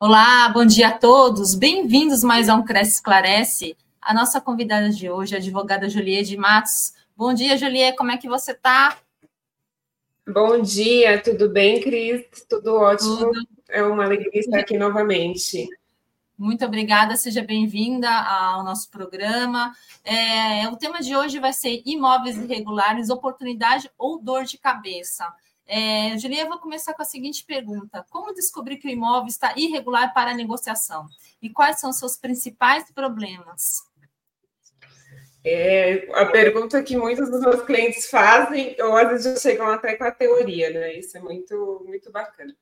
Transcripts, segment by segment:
Olá, bom dia a todos. Bem-vindos mais a um Cresce Esclarece. A nossa convidada de hoje é a advogada Juliette Matos. Bom dia, Juliette, como é que você está? Bom dia, tudo bem, Cris? Tudo ótimo. Tudo. É uma alegria estar aqui novamente. Muito obrigada, seja bem-vinda ao nosso programa. É, o tema de hoje vai ser imóveis irregulares, oportunidade ou dor de cabeça. É, Julia, eu vou começar com a seguinte pergunta: Como descobrir que o imóvel está irregular para negociação? E quais são os seus principais problemas? É a pergunta que muitos dos meus clientes fazem, ou às vezes chegam até com a teoria, né? Isso é muito, muito bacana.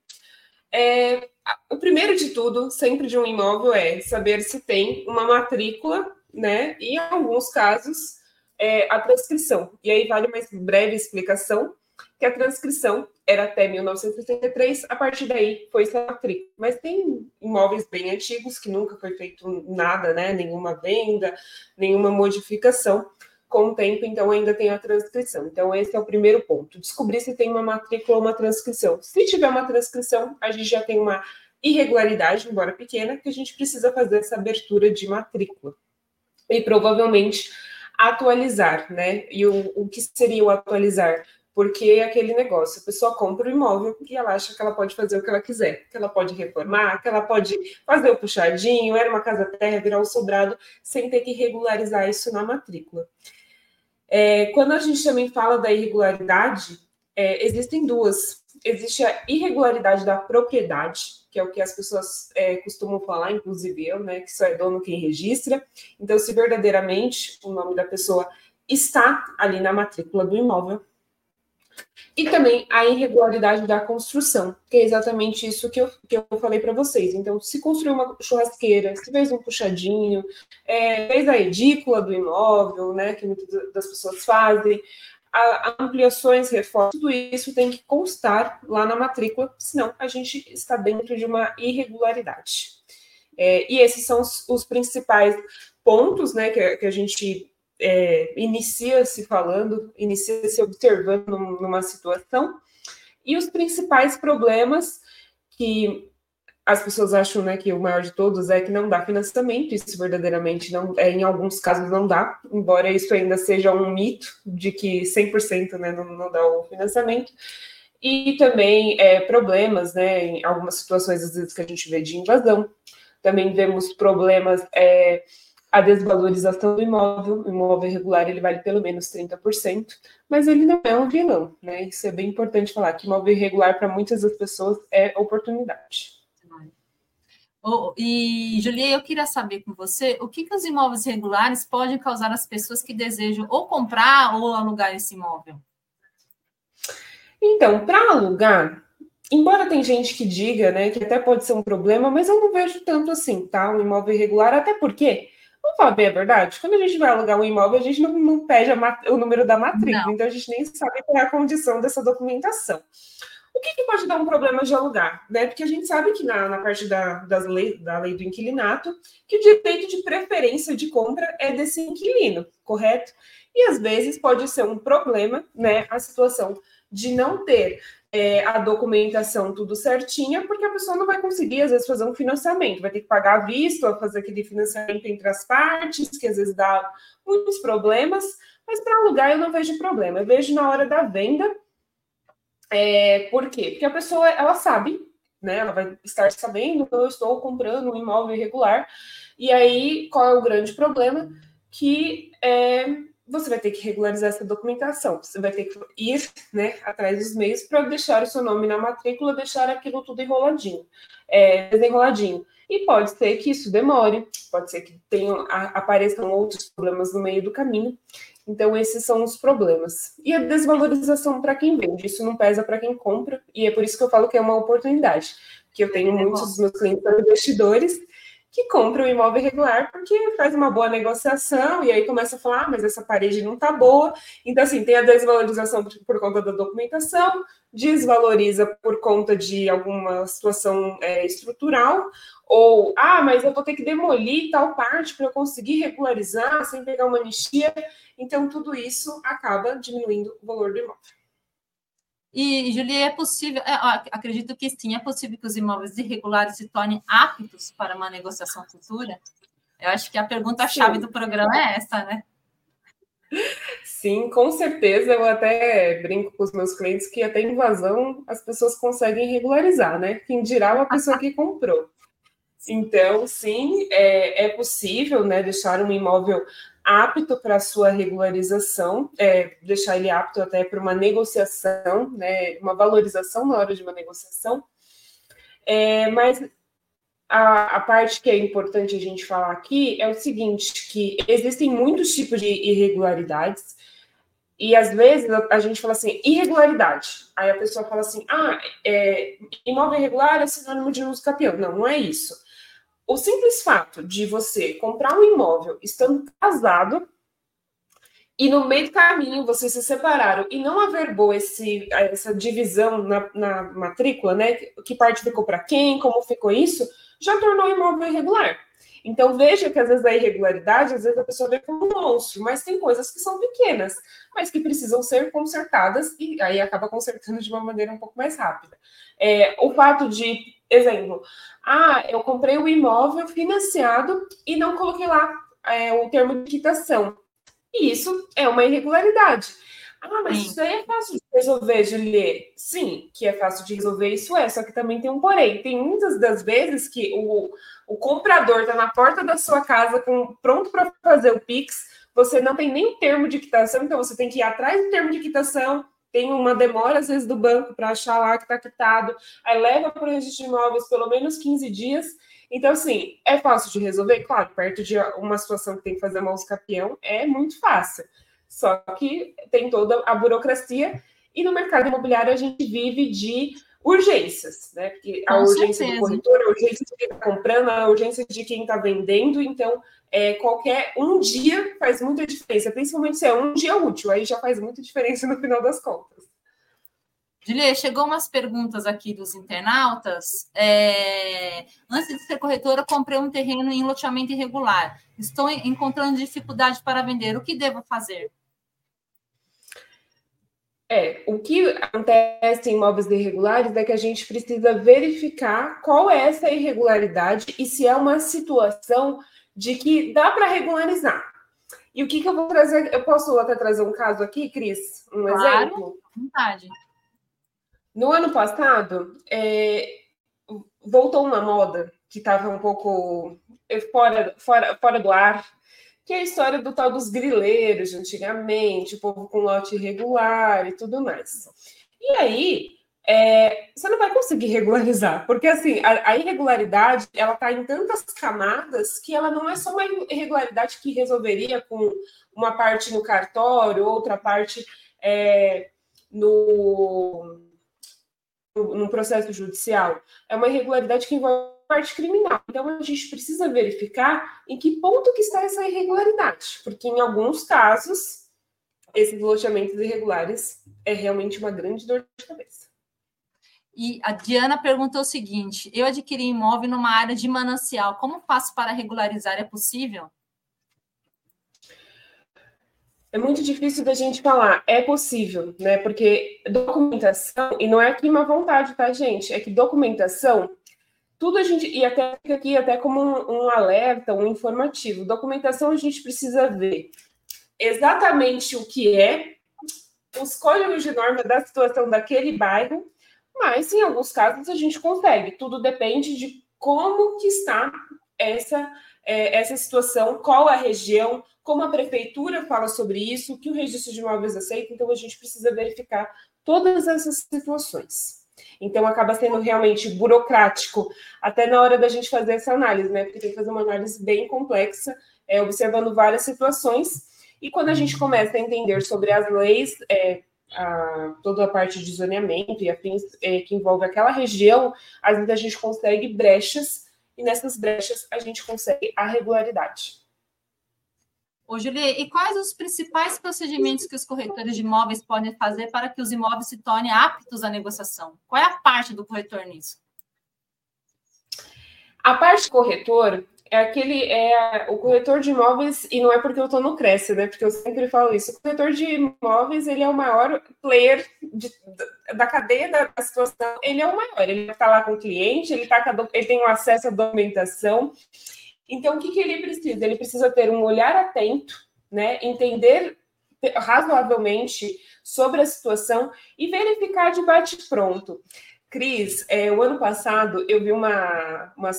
É, o primeiro de tudo, sempre de um imóvel, é saber se tem uma matrícula, né? E em alguns casos, é, a prescrição. E aí vale uma breve explicação que a transcrição era até 1983, a partir daí foi essa matrícula. Mas tem imóveis bem antigos que nunca foi feito nada, né? Nenhuma venda, nenhuma modificação. Com o tempo, então, ainda tem a transcrição. Então, esse é o primeiro ponto. Descobrir se tem uma matrícula ou uma transcrição. Se tiver uma transcrição, a gente já tem uma irregularidade, embora pequena, que a gente precisa fazer essa abertura de matrícula. E provavelmente atualizar, né? E o, o que seria o atualizar? Porque é aquele negócio, a pessoa compra o imóvel e ela acha que ela pode fazer o que ela quiser, que ela pode reformar, que ela pode fazer o puxadinho, era uma casa terra, virar um sobrado, sem ter que regularizar isso na matrícula. É, quando a gente também fala da irregularidade, é, existem duas. Existe a irregularidade da propriedade, que é o que as pessoas é, costumam falar, inclusive eu, né, que só é dono quem registra. Então, se verdadeiramente o nome da pessoa está ali na matrícula do imóvel, e também a irregularidade da construção, que é exatamente isso que eu, que eu falei para vocês. Então, se construiu uma churrasqueira, se fez um puxadinho, é, fez a edícula do imóvel, né, que muitas das pessoas fazem, a, ampliações, reformas, tudo isso tem que constar lá na matrícula, senão a gente está dentro de uma irregularidade. É, e esses são os, os principais pontos né, que, que a gente é, inicia se falando, inicia se observando numa situação, e os principais problemas que as pessoas acham né, que o maior de todos é que não dá financiamento, isso verdadeiramente não é, em alguns casos não dá, embora isso ainda seja um mito de que 100% né, não, não dá o financiamento, e também é, problemas, né, em algumas situações às vezes que a gente vê de invasão, também vemos problemas é, a desvalorização do imóvel, o imóvel irregular ele vale pelo menos 30%, mas ele não é um vilão, né? Isso é bem importante falar, que imóvel irregular para muitas das pessoas é oportunidade. Oh, e, Julia, eu queria saber com você o que, que os imóveis irregulares podem causar às pessoas que desejam ou comprar ou alugar esse imóvel? Então, para alugar, embora tem gente que diga, né, que até pode ser um problema, mas eu não vejo tanto assim, tá? Um imóvel irregular, até porque Vamos falar bem a verdade? Quando a gente vai alugar um imóvel, a gente não, não pede o número da matrícula, então a gente nem sabe qual é a condição dessa documentação. O que, que, pode dar um problema de alugar? Né? Porque a gente sabe que na, na parte da, das lei, da lei do inquilinato, que o direito de preferência de compra é desse inquilino, correto? E às vezes pode ser um problema, né, a situação de não ter é, a documentação tudo certinha, porque a pessoa não vai conseguir, às vezes, fazer um financiamento, vai ter que pagar a vista, fazer aquele financiamento entre as partes, que às vezes dá muitos problemas, mas para alugar eu não vejo problema, eu vejo na hora da venda. É, por quê? Porque a pessoa, ela sabe, né, ela vai estar sabendo que eu estou comprando um imóvel irregular, e aí qual é o grande problema? Que é, você vai ter que regularizar essa documentação. Você vai ter que ir né, atrás dos meios para deixar o seu nome na matrícula, deixar aquilo tudo enroladinho, é, desenroladinho. E pode ser que isso demore, pode ser que tenham, apareçam outros problemas no meio do caminho. Então, esses são os problemas. E a desvalorização para quem vende, isso não pesa para quem compra, e é por isso que eu falo que é uma oportunidade. Que eu tenho muitos dos meus clientes investidores que compra o imóvel irregular porque faz uma boa negociação e aí começa a falar, ah, mas essa parede não está boa. Então, assim, tem a desvalorização por, por, conta da documentação, desvaloriza por conta de alguma situação é, estrutural, ou, ah, mas eu vou ter que demolir tal parte para eu conseguir regularizar sem pegar uma anistia. Então, tudo isso acaba diminuindo o valor do imóvel. E, Julia, é possível, é, acredito que sim, é possível que os imóveis irregulares se tornem aptos para uma negociação futura? Eu acho que a pergunta-chave do programa é essa, né? Sim, com certeza. Eu até brinco com os meus clientes que até invasão as pessoas conseguem regularizar, né? Quem dirá uma pessoa que comprou. Então, sim, é, é possível né, deixar um imóvel apto para sua regularização, é, deixar ele apto até para uma negociação, né, uma valorização na hora de uma negociação. É, mas a, a, parte que é importante a gente falar aqui é o seguinte, que existem muitos tipos de irregularidades, e às vezes a, gente fala assim, irregularidade. Aí a pessoa fala assim, ah, é, imóvel irregular é sinônimo de uso capião. Não, não é isso. O simples fato de você comprar um imóvel estando casado e no meio do caminho vocês se separaram e não averbou esse, essa divisão na, na matrícula, né? Que parte ficou para quem, como ficou isso, já tornou o imóvel irregular. Então veja que às vezes a irregularidade, às vezes a pessoa vê como um monstro, mas tem coisas que são pequenas, mas que precisam ser consertadas e aí acaba consertando de uma maneira um pouco mais rápida. É, o fato de, exemplo, ah, eu comprei o um imóvel financiado e não coloquei lá é, o termo de quitação. E isso é uma irregularidade. Ah, mas Sim. isso aí é fácil de resolver, Juliet. Sim, que é fácil de resolver, isso é, só que também tem um porém. Tem muitas das vezes que o, o comprador está na porta da sua casa com, pronto para fazer o Pix, você não tem nem termo de quitação, então você tem que ir atrás do termo de quitação, tem uma demora, às vezes, do banco para achar lá que está quitado, aí leva para o registro de imóveis pelo menos 15 dias. Então, assim, é fácil de resolver? Claro, perto de uma situação que tem que fazer uma campeão, é muito fácil. Só que tem toda a burocracia e no mercado imobiliário a gente vive de urgências, né? Porque a Com urgência certeza. do corretor, a urgência de quem está comprando, a urgência de quem está vendendo, então é, qualquer um dia faz muita diferença, principalmente se é um dia útil, aí já faz muita diferença no final das contas. Julia, chegou umas perguntas aqui dos internautas. É... Antes de ser corretora, comprei um terreno em loteamento irregular. Estou encontrando dificuldade para vender. O que devo fazer? É, o que acontece em imóveis irregulares é que a gente precisa verificar qual é essa irregularidade e se é uma situação de que dá para regularizar. E o que, que eu vou trazer? Eu posso até trazer um caso aqui, Cris? Um claro, exemplo? Vontade. No ano passado, é, voltou uma moda que estava um pouco fora, fora, fora do ar, que é a história do tal dos grileiros de antigamente, o povo com lote irregular e tudo mais. E aí, é, você não vai conseguir regularizar, porque assim, a, a irregularidade ela está em tantas camadas que ela não é só uma irregularidade que resolveria com uma parte no cartório, outra parte é, no no processo judicial, é uma irregularidade que envolve parte criminal. Então a gente precisa verificar em que ponto que está essa irregularidade, porque em alguns casos esses loteamentos irregulares é realmente uma grande dor de cabeça. E a Diana perguntou o seguinte: eu adquiri imóvel numa área de manancial, como faço para regularizar? É possível? É muito difícil da gente falar, é possível, né? Porque documentação, e não é aqui uma vontade, tá, gente? É que documentação, tudo a gente, e até aqui até como um, um alerta, um informativo. Documentação a gente precisa ver exatamente o que é, os códigos de norma da situação daquele bairro, mas em alguns casos a gente consegue. Tudo depende de como que está essa, é, essa situação, qual a região, como a prefeitura fala sobre isso, que o registro de imóveis aceita, então a gente precisa verificar todas essas situações. Então acaba sendo realmente burocrático, até na hora da gente fazer essa análise, né? Porque tem que fazer uma análise bem complexa, é, observando várias situações. E quando a gente começa a entender sobre as leis, é, a, toda a parte de zoneamento e afins é, que envolve aquela região, às vezes a gente consegue brechas, e nessas brechas a gente consegue a regularidade. Ô, Julie, e quais os principais procedimentos que os corretores de imóveis podem fazer para que os imóveis se tornem aptos à negociação? Qual é a parte do corretor nisso? A parte corretor, é aquele é o corretor de imóveis e não é porque eu estou no Cresce, né? Porque eu sempre falo isso. O corretor de imóveis ele é o maior player de, da cadeia da, situação. Ele é o maior. Ele está lá com o cliente, ele tá ele tem um acesso à documentação. Então o que, que ele precisa? Ele precisa ter um olhar atento, né? Entender razoavelmente sobre a situação e verificar de bate pronto. Cris, é, o ano passado eu vi uma, uma,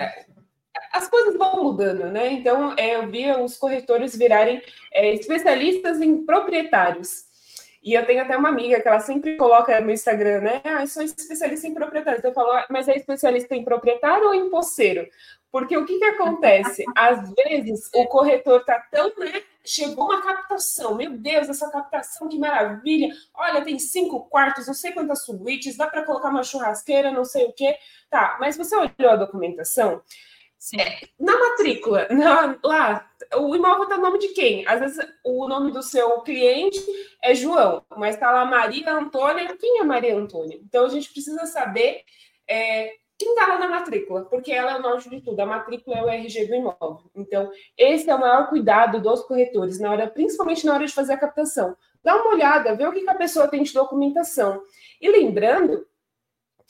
é, as coisas vão mudando, né? Então, é, eu vi os corretores virarem é, especialistas em proprietários. E eu tenho até uma amiga que ela sempre coloca no Instagram, né? Ah, eu sou especialista em proprietários. Eu falo, ah, mas é especialista em proprietário ou em poceiro? Porque o que, que acontece? Às vezes o corretor está tão, né? Chegou uma captação, meu Deus, essa captação, que maravilha! Olha, tem cinco quartos, não sei quantas suítes, dá para colocar uma churrasqueira, não sei o quê. Tá, mas você olhou a documentação? É, na matrícula, na, lá, o imóvel está no nome de quem? Às vezes o nome do seu cliente é João, mas está lá Maria Antônia. Quem é Maria Antônia? Então a gente precisa saber é, quem está lá na matrícula, porque ela é o norte de tudo. A matrícula é o RG do imóvel. Então, esse é o maior cuidado dos corretores, na hora, principalmente na hora de fazer a captação. Dá uma olhada, vê o que a pessoa tem de documentação. E lembrando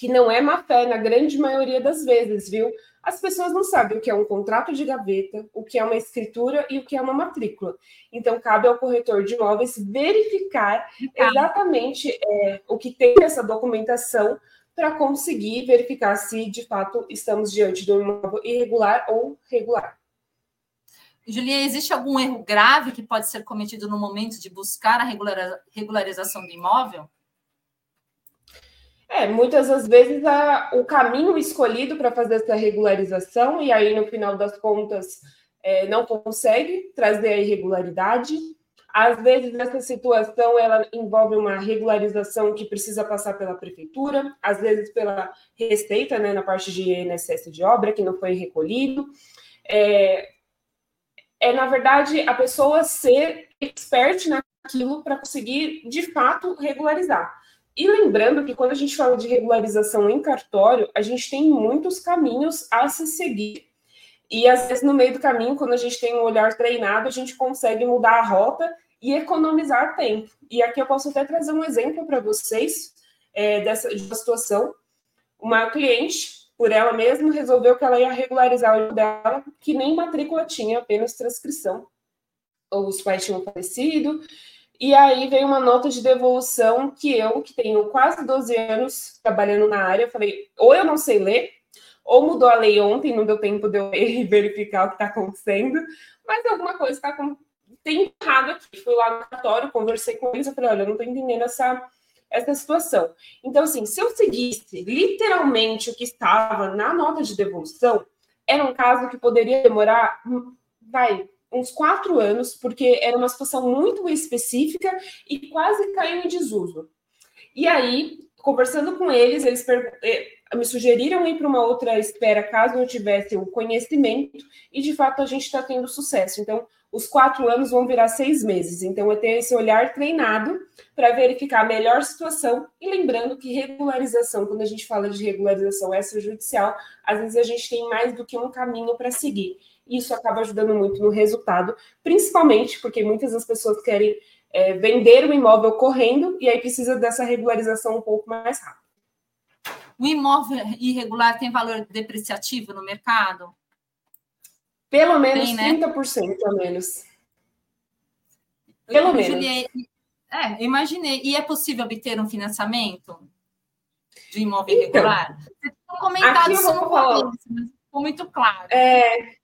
que não é má fé na grande maioria das vezes, viu? as pessoas não sabem o que é um contrato de gaveta, o que é uma escritura e o que é uma matrícula. Então, cabe ao corretor de imóveis verificar exatamente é, o que tem nessa documentação para conseguir verificar se, de fato, estamos diante de um imóvel irregular ou regular. Julia, existe algum erro grave que pode ser cometido no momento de buscar a regularização do imóvel? É, muitas das vezes a, o caminho escolhido para fazer essa regularização, e aí no final das contas é, não consegue trazer a irregularidade. Às vezes essa situação ela envolve uma regularização que precisa passar pela prefeitura, às vezes pela receita, né, na parte de INSS de obra que não foi recolhido. É, é na verdade a pessoa ser expert naquilo para conseguir de fato regularizar. E lembrando que quando a gente fala de regularização em cartório, a gente tem muitos caminhos a se seguir. E às vezes no meio do caminho, quando a gente tem um olhar treinado, a gente consegue mudar a rota e economizar tempo. E aqui eu posso até trazer um exemplo para vocês é, dessa de situação. Uma cliente, por ela mesma, resolveu que ela ia regularizar o dela, que nem matrícula tinha, apenas transcrição. Os pais tinham falecido, e aí veio uma nota de devolução que eu, que tenho quase 12 anos trabalhando na área, falei, ou eu não sei ler, ou mudou a lei ontem, não deu tempo de eu verificar o que está acontecendo, mas alguma coisa está com... tem errado aqui. Fui lá no cartório, conversei com eles, eu falei, olha, eu não estou entendendo essa, essa situação. Então, assim, se eu seguisse literalmente o que estava na nota de devolução, era um caso que poderia demorar, hum, vai, uns quatro anos, porque era uma situação muito específica e quase caiu em desuso. E aí, conversando com eles, eles eh, me sugeriram ir para uma outra espera caso eu tivesse o conhecimento, e de fato a gente está tendo sucesso. Então, os quatro anos vão virar seis meses. Então, eu tenho esse olhar treinado para verificar a melhor situação. E lembrando que regularização, quando a gente fala de regularização extrajudicial, às vezes a gente tem mais do que um caminho para seguir isso acaba ajudando muito no resultado, principalmente porque muitas das pessoas querem é, vender o imóvel correndo e aí precisa dessa regularização um pouco mais rápido. O imóvel irregular tem valor depreciativo no mercado? Pelo menos tem, né? 30% a menos. Pelo Eu menos. é, imaginei. E é possível obter um financiamento de imóvel então, irregular? Você tem comentado começo, mas ficou muito claro. É,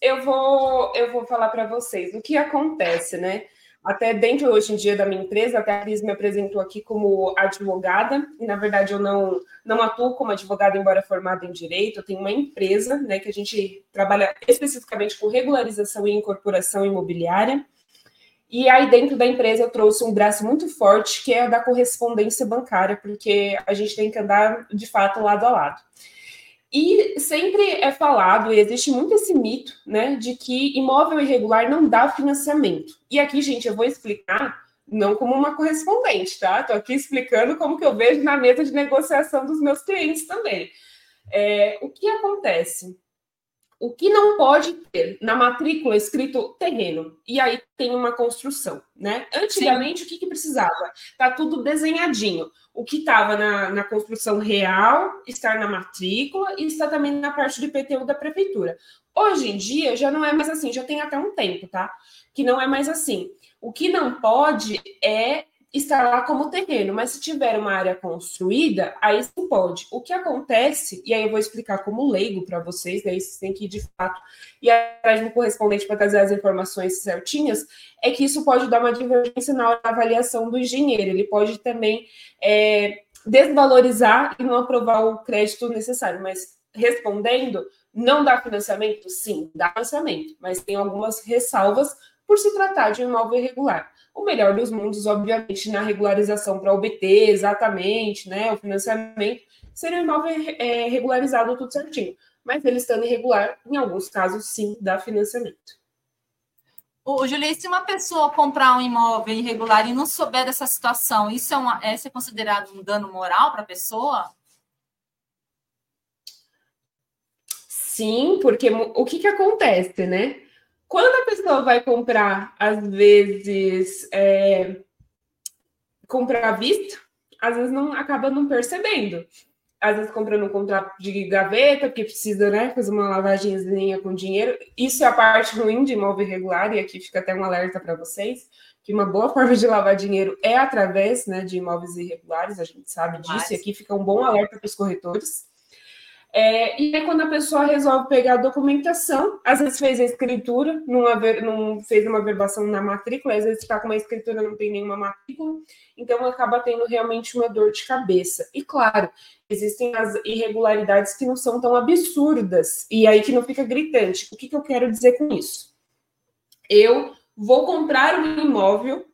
eu vou, eu vou falar para vocês o que acontece, né? Até dentro hoje em dia da minha empresa, até a Cris me apresentou aqui como advogada, e na verdade eu não, não atuo como advogada, embora formada em direito, eu tenho uma empresa, né, que a gente trabalha especificamente com regularização e incorporação imobiliária. E aí, dentro da empresa, eu trouxe um braço muito forte, que é a da correspondência bancária, porque a gente tem que andar de fato lado a lado. E sempre é falado, e existe muito esse mito, né, de que imóvel irregular não dá financiamento. E aqui, gente, eu vou explicar, não como uma correspondente, tá? Estou aqui explicando como que eu vejo na mesa de negociação dos meus clientes também. É, o que acontece? O que não pode ter na matrícula escrito terreno, e aí tem uma construção, né? Antigamente, Sim. o que, que precisava? Tá tudo desenhadinho. O que estava na, na construção real está na matrícula e está também na parte do IPTU da prefeitura. Hoje em dia já não é mais assim, já tem até um tempo, tá? Que não é mais assim. O que não pode é estar lá como terreno, mas se tiver uma área construída, aí sim pode. O que acontece, e aí eu vou explicar como leigo para vocês, daí vocês têm que ir de fato e atrás um correspondente para trazer as informações certinhas, é que isso pode dar uma divergência na avaliação do engenheiro. Ele pode também é, desvalorizar e não aprovar o crédito necessário, mas respondendo, não dá financiamento? Sim, dá financiamento, mas tem algumas ressalvas por se tratar de um imóvel irregular o melhor dos mundos, obviamente, na regularização para obter exatamente né, o financiamento, seria um imóvel é, regularizado tudo certinho. Mas ele estando irregular, em alguns casos, sim, dá financiamento. O Juliette, se uma pessoa comprar um imóvel irregular e não souber dessa situação, isso é, uma, é, é considerado um dano moral para a pessoa? Sim, porque o que, que acontece, né? Quando a pessoa vai comprar, às vezes, é, comprar à vista, às vezes não acaba não percebendo. Às vezes comprando um contrato de gaveta, porque precisa né, fazer uma lavagemzinha com dinheiro. Isso é a parte ruim de imóvel irregular, e aqui fica até um alerta para vocês, que uma boa forma de lavar dinheiro é através né, de imóveis irregulares, a gente sabe disso, Mas... e aqui fica um bom alerta para os corretores. É, e aí, quando a pessoa resolve pegar a documentação, às vezes fez a escritura, não, haver, não fez uma verbação na matrícula, às vezes está com uma escritura não tem nenhuma matrícula, então acaba tendo realmente uma dor de cabeça. E claro, existem as irregularidades que não são tão absurdas, e aí que não fica gritante. O que, que eu quero dizer com isso? Eu vou comprar um imóvel,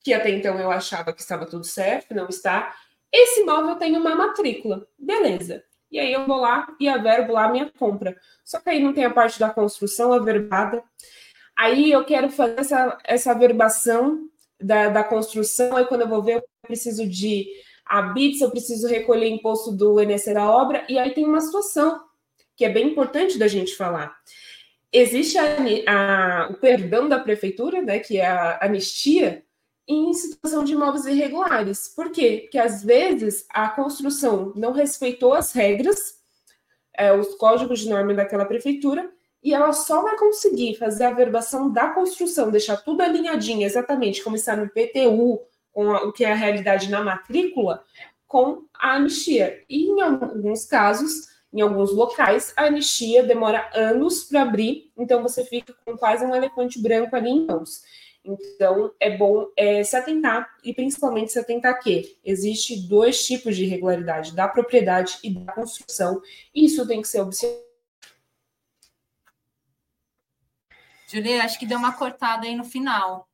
que até então eu achava que estava tudo certo, não está. Esse imóvel tem uma matrícula, beleza e aí eu vou lá e averbo lá a minha compra. Só que aí não tem a parte da construção averbada. Aí eu quero fazer essa, essa averbação da, da construção, aí quando eu vou ver, eu preciso de habits, eu preciso recolher imposto do INSS da obra, e aí tem uma situação que é bem importante da gente falar. Existe a, a, o perdão da prefeitura, né, que é a anistia, em situação de imóveis irregulares. Por quê? Porque às vezes a construção não respeitou as regras, é, os códigos de norma daquela prefeitura, e ela só vai conseguir fazer a verbação da construção, deixar tudo alinhadinho, exatamente como está no IPTU, com a, o que é a realidade na matrícula, com a anistia. E em alguns casos, em alguns locais, a anistia demora anos para abrir, então você fica com quase um elefante branco ali em mãos. Então, é bom é, se atentar, e principalmente se atentar que existe dois tipos de irregularidade, da propriedade e da construção, e isso tem que ser observado. Julia, acho que deu uma cortada aí no final.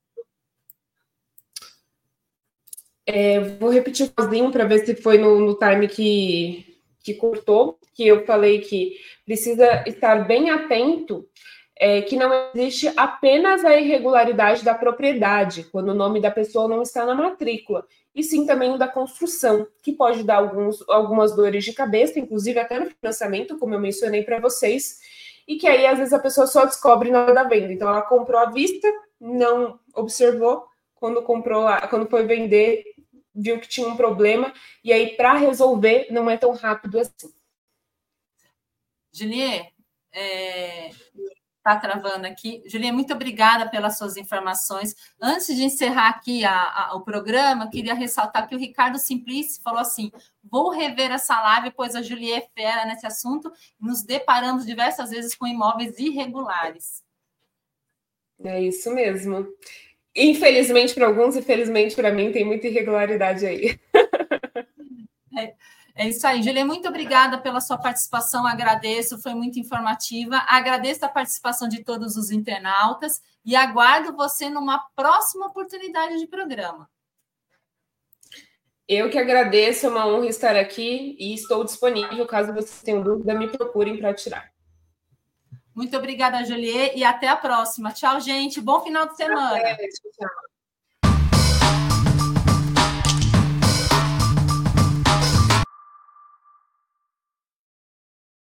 É, vou repetir sozinho para ver se foi no, no time que, que cortou, que eu falei que precisa estar bem atento é, que não existe apenas a irregularidade da propriedade, quando o nome da pessoa não está na matrícula, e sim também o da construção, que pode dar alguns, algumas dores de cabeça, inclusive até no financiamento, como eu mencionei para vocês, e que aí às vezes a pessoa só descobre na hora da venda. Então ela comprou à vista, não observou, quando comprou, quando foi vender, viu que tinha um problema, e aí para resolver não é tão rápido assim. Julie, é, Está travando aqui. Julia, muito obrigada pelas suas informações. Antes de encerrar aqui a, a, o programa, queria ressaltar que o Ricardo Simplice falou assim: vou rever essa live, pois a Julia é fera nesse assunto. Nos deparamos diversas vezes com imóveis irregulares. É isso mesmo. Infelizmente para alguns, infelizmente para mim, tem muita irregularidade aí. É. É isso aí, Julia, muito obrigada pela sua participação, agradeço, foi muito informativa. Agradeço a participação de todos os internautas e aguardo você numa próxima oportunidade de programa. Eu que agradeço, é uma honra estar aqui e estou disponível. Caso vocês tenham dúvida, me procurem para tirar. Muito obrigada, Julie, e até a próxima. Tchau, gente. Bom final de semana. Até, tchau.